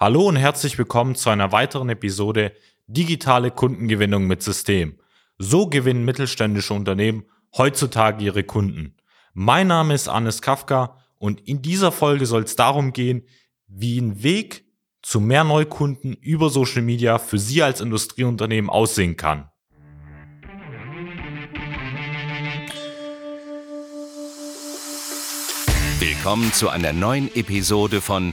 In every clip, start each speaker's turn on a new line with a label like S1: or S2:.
S1: Hallo und herzlich willkommen zu einer weiteren Episode Digitale Kundengewinnung mit System. So gewinnen mittelständische Unternehmen heutzutage ihre Kunden. Mein Name ist Anis Kafka und in dieser Folge soll es darum gehen, wie ein Weg zu mehr Neukunden über Social Media für Sie als Industrieunternehmen aussehen kann.
S2: Willkommen zu einer neuen Episode von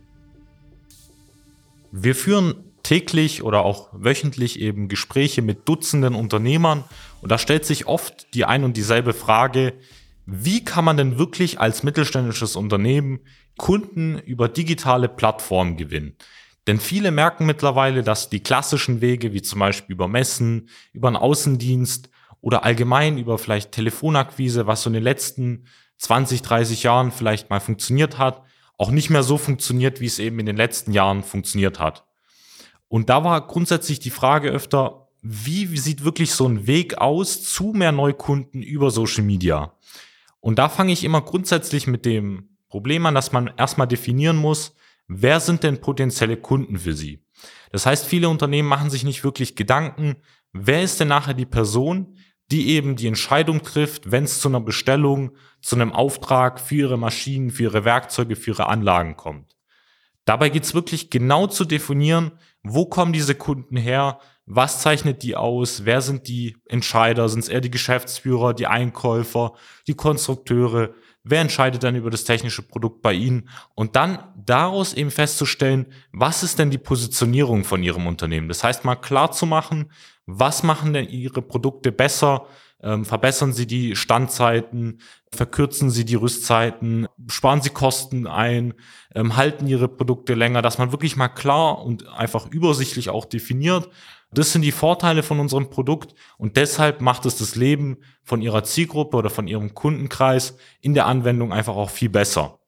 S1: Wir führen täglich oder auch wöchentlich eben Gespräche mit Dutzenden Unternehmern und da stellt sich oft die ein und dieselbe Frage, wie kann man denn wirklich als mittelständisches Unternehmen Kunden über digitale Plattformen gewinnen? Denn viele merken mittlerweile, dass die klassischen Wege, wie zum Beispiel über Messen, über einen Außendienst oder allgemein über vielleicht Telefonakquise, was so in den letzten 20, 30 Jahren vielleicht mal funktioniert hat, auch nicht mehr so funktioniert, wie es eben in den letzten Jahren funktioniert hat. Und da war grundsätzlich die Frage öfter, wie sieht wirklich so ein Weg aus zu mehr Neukunden über Social Media? Und da fange ich immer grundsätzlich mit dem Problem an, dass man erstmal definieren muss, wer sind denn potenzielle Kunden für Sie? Das heißt, viele Unternehmen machen sich nicht wirklich Gedanken, wer ist denn nachher die Person, die eben die Entscheidung trifft, wenn es zu einer Bestellung, zu einem Auftrag für ihre Maschinen, für ihre Werkzeuge, für ihre Anlagen kommt. Dabei geht es wirklich genau zu definieren, wo kommen diese Kunden her, was zeichnet die aus, wer sind die Entscheider, sind es eher die Geschäftsführer, die Einkäufer, die Konstrukteure, wer entscheidet dann über das technische Produkt bei Ihnen und dann daraus eben festzustellen, was ist denn die Positionierung von Ihrem Unternehmen. Das heißt mal klar zu machen, was machen denn Ihre Produkte besser, ähm, verbessern Sie die Standzeiten, verkürzen Sie die Rüstzeiten, sparen Sie Kosten ein, ähm, halten Ihre Produkte länger, dass man wirklich mal klar und einfach übersichtlich auch definiert, das sind die Vorteile von unserem Produkt und deshalb macht es das Leben von Ihrer Zielgruppe oder von Ihrem Kundenkreis in der Anwendung einfach auch viel besser.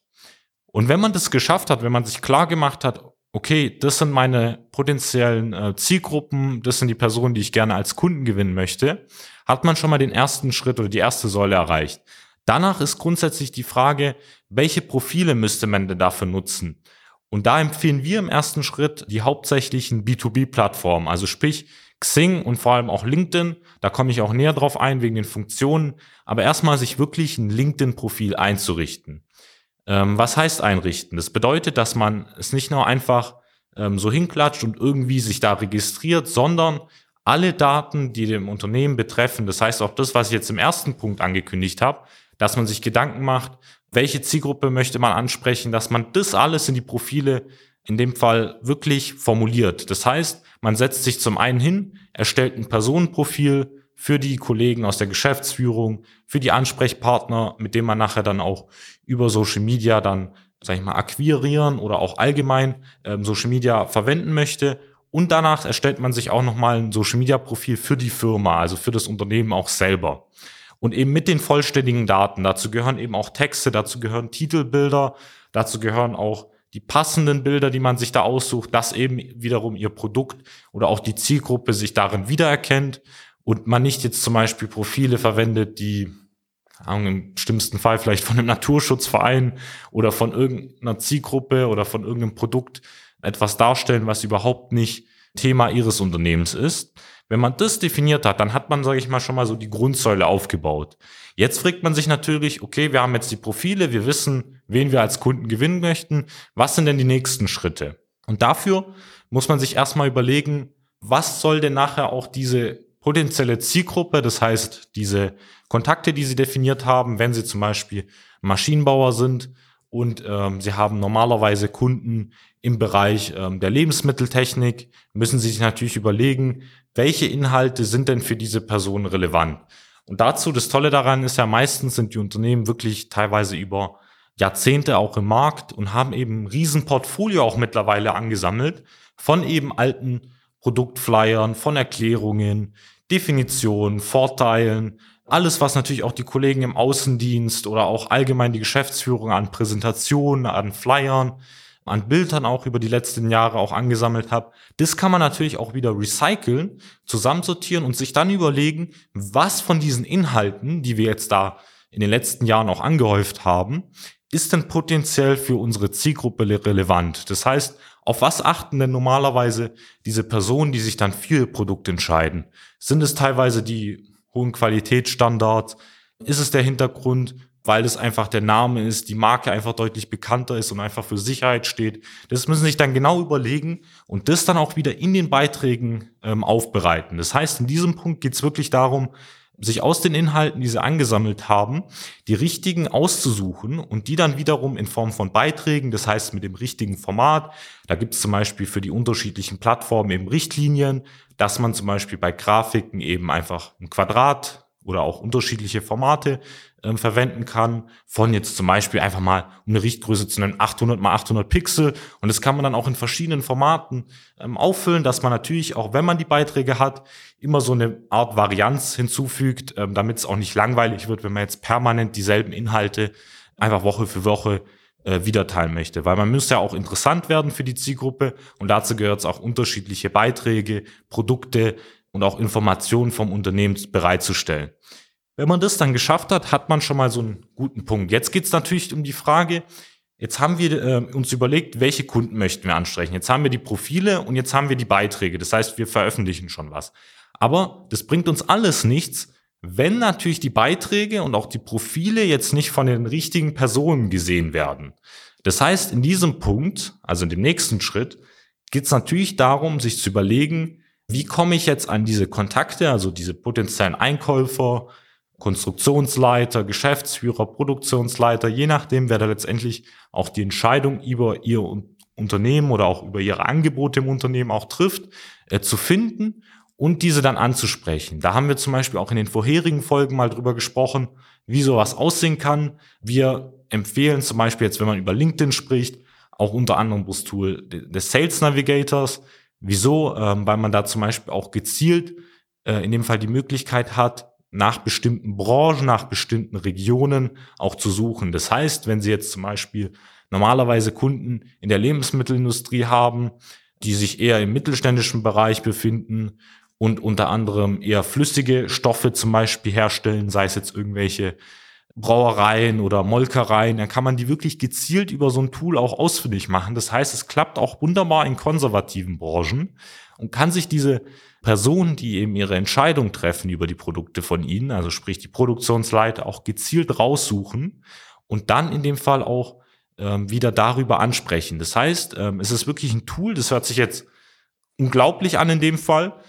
S1: Und wenn man das geschafft hat, wenn man sich klar gemacht hat, okay, das sind meine potenziellen äh, Zielgruppen, das sind die Personen, die ich gerne als Kunden gewinnen möchte, hat man schon mal den ersten Schritt oder die erste Säule erreicht. Danach ist grundsätzlich die Frage, welche Profile müsste man denn dafür nutzen? Und da empfehlen wir im ersten Schritt die hauptsächlichen B2B-Plattformen, also sprich Xing und vor allem auch LinkedIn. Da komme ich auch näher drauf ein wegen den Funktionen. Aber erstmal sich wirklich ein LinkedIn-Profil einzurichten. Ähm, was heißt einrichten? Das bedeutet, dass man es nicht nur einfach ähm, so hinklatscht und irgendwie sich da registriert, sondern alle Daten, die dem Unternehmen betreffen, das heißt auch das, was ich jetzt im ersten Punkt angekündigt habe, dass man sich Gedanken macht, welche Zielgruppe möchte man ansprechen, dass man das alles in die Profile in dem Fall wirklich formuliert. Das heißt, man setzt sich zum einen hin, erstellt ein Personenprofil für die Kollegen aus der Geschäftsführung, für die Ansprechpartner, mit denen man nachher dann auch über Social Media dann, sag ich mal, akquirieren oder auch allgemein ähm, Social Media verwenden möchte. Und danach erstellt man sich auch nochmal ein Social Media Profil für die Firma, also für das Unternehmen auch selber. Und eben mit den vollständigen Daten. Dazu gehören eben auch Texte, dazu gehören Titelbilder, dazu gehören auch die passenden Bilder, die man sich da aussucht, dass eben wiederum ihr Produkt oder auch die Zielgruppe sich darin wiedererkennt und man nicht jetzt zum Beispiel Profile verwendet, die im schlimmsten Fall vielleicht von einem Naturschutzverein oder von irgendeiner Zielgruppe oder von irgendeinem Produkt etwas darstellen, was überhaupt nicht Thema ihres Unternehmens ist. Wenn man das definiert hat, dann hat man, sage ich mal, schon mal so die Grundsäule aufgebaut. Jetzt fragt man sich natürlich, okay, wir haben jetzt die Profile, wir wissen, wen wir als Kunden gewinnen möchten. Was sind denn die nächsten Schritte? Und dafür muss man sich erstmal überlegen, was soll denn nachher auch diese potenzielle Zielgruppe, das heißt diese Kontakte, die Sie definiert haben, wenn Sie zum Beispiel Maschinenbauer sind und ähm, Sie haben normalerweise Kunden im Bereich ähm, der Lebensmitteltechnik, müssen Sie sich natürlich überlegen, welche Inhalte sind denn für diese Person relevant. Und dazu, das Tolle daran ist ja, meistens sind die Unternehmen wirklich teilweise über Jahrzehnte auch im Markt und haben eben ein Riesenportfolio auch mittlerweile angesammelt von eben alten Produktflyern, von Erklärungen, Definitionen, Vorteilen, alles, was natürlich auch die Kollegen im Außendienst oder auch allgemein die Geschäftsführung an Präsentationen, an Flyern, an Bildern auch über die letzten Jahre auch angesammelt habe, das kann man natürlich auch wieder recyceln, zusammensortieren und sich dann überlegen, was von diesen Inhalten, die wir jetzt da in den letzten Jahren auch angehäuft haben, ist denn potenziell für unsere Zielgruppe relevant? Das heißt, auf was achten denn normalerweise diese Personen, die sich dann für ihr Produkt entscheiden? Sind es teilweise die hohen Qualitätsstandards? Ist es der Hintergrund, weil es einfach der Name ist, die Marke einfach deutlich bekannter ist und einfach für Sicherheit steht? Das müssen Sie sich dann genau überlegen und das dann auch wieder in den Beiträgen ähm, aufbereiten. Das heißt, in diesem Punkt geht es wirklich darum, sich aus den Inhalten, die sie angesammelt haben, die richtigen auszusuchen und die dann wiederum in Form von Beiträgen, das heißt mit dem richtigen Format. Da gibt es zum Beispiel für die unterschiedlichen Plattformen eben Richtlinien, dass man zum Beispiel bei Grafiken eben einfach ein Quadrat oder auch unterschiedliche Formate ähm, verwenden kann. Von jetzt zum Beispiel einfach mal, um eine Richtgröße zu nennen, 800 mal 800 Pixel. Und das kann man dann auch in verschiedenen Formaten ähm, auffüllen, dass man natürlich, auch wenn man die Beiträge hat, immer so eine Art Varianz hinzufügt, ähm, damit es auch nicht langweilig wird, wenn man jetzt permanent dieselben Inhalte einfach Woche für Woche äh, wieder teilen möchte. Weil man müsste ja auch interessant werden für die Zielgruppe und dazu gehört es auch unterschiedliche Beiträge, Produkte und auch Informationen vom Unternehmen bereitzustellen. Wenn man das dann geschafft hat, hat man schon mal so einen guten Punkt. Jetzt geht es natürlich um die Frage, jetzt haben wir äh, uns überlegt, welche Kunden möchten wir ansprechen. Jetzt haben wir die Profile und jetzt haben wir die Beiträge. Das heißt, wir veröffentlichen schon was. Aber das bringt uns alles nichts, wenn natürlich die Beiträge und auch die Profile jetzt nicht von den richtigen Personen gesehen werden. Das heißt, in diesem Punkt, also in dem nächsten Schritt, geht es natürlich darum, sich zu überlegen, wie komme ich jetzt an diese Kontakte, also diese potenziellen Einkäufer, Konstruktionsleiter, Geschäftsführer, Produktionsleiter, je nachdem, wer da letztendlich auch die Entscheidung über ihr Unternehmen oder auch über ihre Angebote im Unternehmen auch trifft, äh, zu finden und diese dann anzusprechen. Da haben wir zum Beispiel auch in den vorherigen Folgen mal drüber gesprochen, wie sowas aussehen kann. Wir empfehlen zum Beispiel jetzt, wenn man über LinkedIn spricht, auch unter anderem das Tool des Sales Navigators. Wieso? Ähm, weil man da zum Beispiel auch gezielt äh, in dem Fall die Möglichkeit hat, nach bestimmten Branchen, nach bestimmten Regionen auch zu suchen. Das heißt, wenn Sie jetzt zum Beispiel normalerweise Kunden in der Lebensmittelindustrie haben, die sich eher im mittelständischen Bereich befinden und unter anderem eher flüssige Stoffe zum Beispiel herstellen, sei es jetzt irgendwelche Brauereien oder Molkereien, dann kann man die wirklich gezielt über so ein Tool auch ausfindig machen. Das heißt, es klappt auch wunderbar in konservativen Branchen und kann sich diese Personen, die eben ihre Entscheidung treffen über die Produkte von Ihnen, also sprich die Produktionsleiter, auch gezielt raussuchen und dann in dem Fall auch ähm, wieder darüber ansprechen. Das heißt, ähm, es ist wirklich ein Tool, das hört sich jetzt unglaublich an in dem Fall,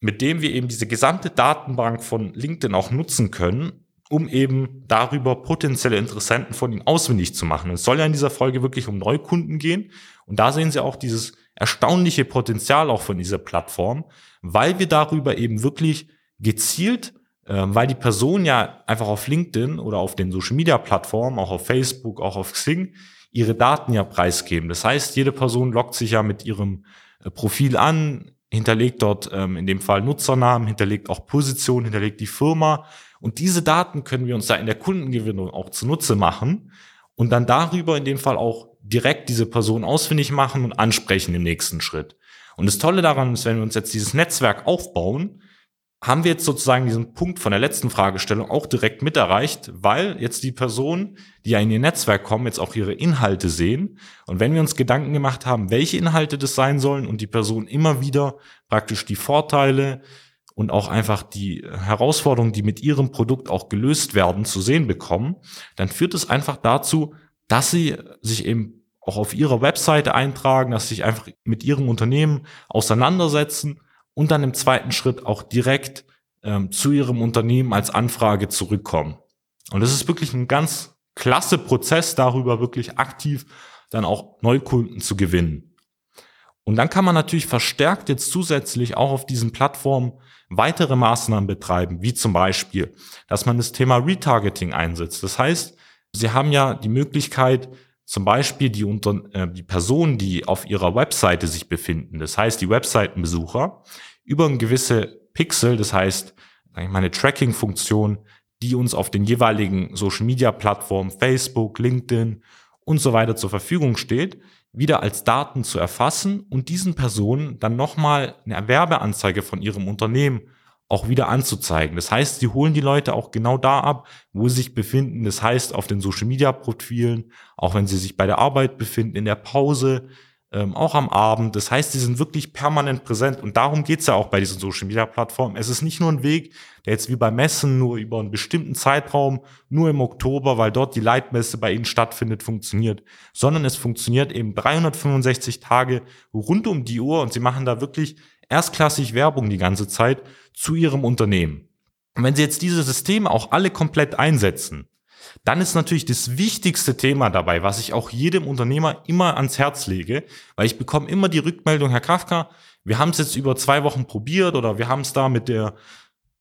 S1: mit dem wir eben diese gesamte Datenbank von LinkedIn auch nutzen können, um eben darüber potenzielle Interessenten von Ihnen auswendig zu machen. Es soll ja in dieser Folge wirklich um Neukunden gehen und da sehen Sie auch dieses erstaunliche Potenzial auch von dieser Plattform, weil wir darüber eben wirklich gezielt, äh, weil die Person ja einfach auf LinkedIn oder auf den Social Media Plattformen, auch auf Facebook, auch auf Xing, ihre Daten ja preisgeben. Das heißt, jede Person loggt sich ja mit ihrem äh, Profil an, hinterlegt dort ähm, in dem Fall Nutzernamen, hinterlegt auch Position, hinterlegt die Firma. Und diese Daten können wir uns da in der Kundengewinnung auch zunutze machen und dann darüber in dem Fall auch direkt diese Person ausfindig machen und ansprechen im nächsten Schritt. Und das Tolle daran ist, wenn wir uns jetzt dieses Netzwerk aufbauen, haben wir jetzt sozusagen diesen Punkt von der letzten Fragestellung auch direkt mit erreicht, weil jetzt die Personen, die ja in ihr Netzwerk kommen, jetzt auch ihre Inhalte sehen. Und wenn wir uns Gedanken gemacht haben, welche Inhalte das sein sollen und die Person immer wieder praktisch die Vorteile und auch einfach die Herausforderungen, die mit ihrem Produkt auch gelöst werden, zu sehen bekommen, dann führt es einfach dazu, dass sie sich eben auch auf ihrer Webseite eintragen, dass sie sich einfach mit ihrem Unternehmen auseinandersetzen und dann im zweiten Schritt auch direkt ähm, zu ihrem Unternehmen als Anfrage zurückkommen. Und das ist wirklich ein ganz klasse Prozess, darüber wirklich aktiv dann auch Neukunden zu gewinnen. Und dann kann man natürlich verstärkt jetzt zusätzlich auch auf diesen Plattformen weitere Maßnahmen betreiben, wie zum Beispiel, dass man das Thema Retargeting einsetzt. Das heißt, Sie haben ja die Möglichkeit, zum Beispiel die, unter, äh, die Personen, die auf ihrer Webseite sich befinden, das heißt die Webseitenbesucher, über ein gewisse Pixel, das heißt eine Tracking-Funktion, die uns auf den jeweiligen Social-Media-Plattformen, Facebook, LinkedIn und so weiter zur Verfügung steht, wieder als Daten zu erfassen und diesen Personen dann nochmal eine Werbeanzeige von ihrem Unternehmen auch wieder anzuzeigen. Das heißt, sie holen die Leute auch genau da ab, wo sie sich befinden. Das heißt, auf den Social Media Profilen, auch wenn sie sich bei der Arbeit befinden, in der Pause, ähm, auch am Abend. Das heißt, sie sind wirklich permanent präsent und darum geht's ja auch bei diesen Social Media Plattformen. Es ist nicht nur ein Weg, der jetzt wie bei Messen nur über einen bestimmten Zeitraum, nur im Oktober, weil dort die Leitmesse bei Ihnen stattfindet, funktioniert, sondern es funktioniert eben 365 Tage rund um die Uhr und Sie machen da wirklich erstklassig Werbung die ganze Zeit zu Ihrem Unternehmen. Und wenn Sie jetzt diese Systeme auch alle komplett einsetzen, dann ist natürlich das wichtigste Thema dabei, was ich auch jedem Unternehmer immer ans Herz lege, weil ich bekomme immer die Rückmeldung, Herr Kafka, wir haben es jetzt über zwei Wochen probiert oder wir haben es da mit der,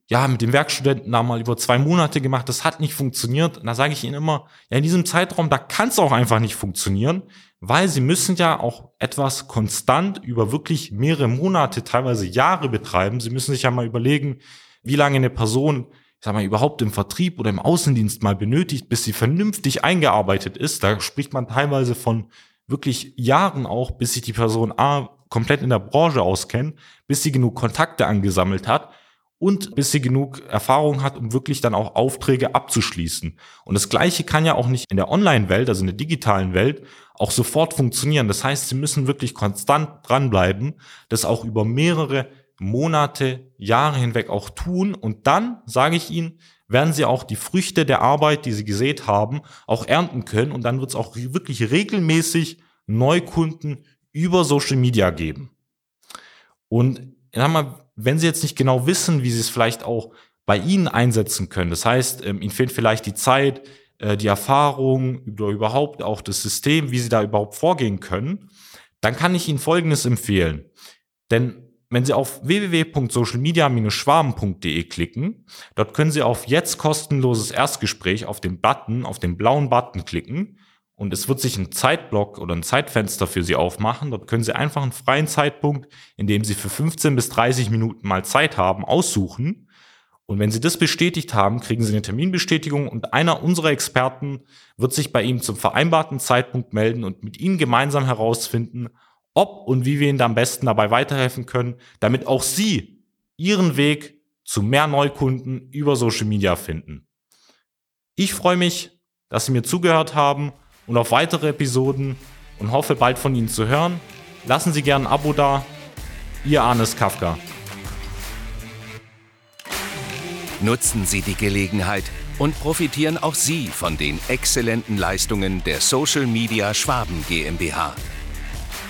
S1: ja, mit dem Werkstudenten da mal über zwei Monate gemacht, das hat nicht funktioniert. Und da sage ich Ihnen immer, ja, in diesem Zeitraum, da kann es auch einfach nicht funktionieren, weil Sie müssen ja auch etwas konstant über wirklich mehrere Monate, teilweise Jahre betreiben. Sie müssen sich ja mal überlegen, wie lange eine Person ich sag mal, überhaupt im Vertrieb oder im Außendienst mal benötigt, bis sie vernünftig eingearbeitet ist. Da spricht man teilweise von wirklich Jahren auch, bis sich die Person A komplett in der Branche auskennt, bis sie genug Kontakte angesammelt hat und bis sie genug Erfahrung hat, um wirklich dann auch Aufträge abzuschließen. Und das Gleiche kann ja auch nicht in der Online-Welt, also in der digitalen Welt, auch sofort funktionieren. Das heißt, sie müssen wirklich konstant dranbleiben, das auch über mehrere Monate, Jahre hinweg auch tun. Und dann, sage ich Ihnen, werden Sie auch die Früchte der Arbeit, die Sie gesät haben, auch ernten können. Und dann wird es auch wirklich regelmäßig Neukunden über Social Media geben. Und wenn Sie jetzt nicht genau wissen, wie Sie es vielleicht auch bei Ihnen einsetzen können, das heißt, ähm, Ihnen fehlt vielleicht die Zeit, äh, die Erfahrung oder überhaupt auch das System, wie Sie da überhaupt vorgehen können, dann kann ich Ihnen Folgendes empfehlen. Denn wenn Sie auf www.socialmedia-schwaben.de klicken, dort können Sie auf jetzt kostenloses Erstgespräch auf den Button, auf den blauen Button klicken und es wird sich ein Zeitblock oder ein Zeitfenster für Sie aufmachen. Dort können Sie einfach einen freien Zeitpunkt, in dem Sie für 15 bis 30 Minuten mal Zeit haben, aussuchen. Und wenn Sie das bestätigt haben, kriegen Sie eine Terminbestätigung und einer unserer Experten wird sich bei Ihnen zum vereinbarten Zeitpunkt melden und mit Ihnen gemeinsam herausfinden, ob und wie wir Ihnen am besten dabei weiterhelfen können, damit auch Sie Ihren Weg zu mehr Neukunden über Social Media finden. Ich freue mich, dass Sie mir zugehört haben und auf weitere Episoden und hoffe bald von Ihnen zu hören. Lassen Sie gerne ein Abo da. Ihr Arnes Kafka.
S2: Nutzen Sie die Gelegenheit und profitieren auch Sie von den exzellenten Leistungen der Social Media Schwaben GmbH.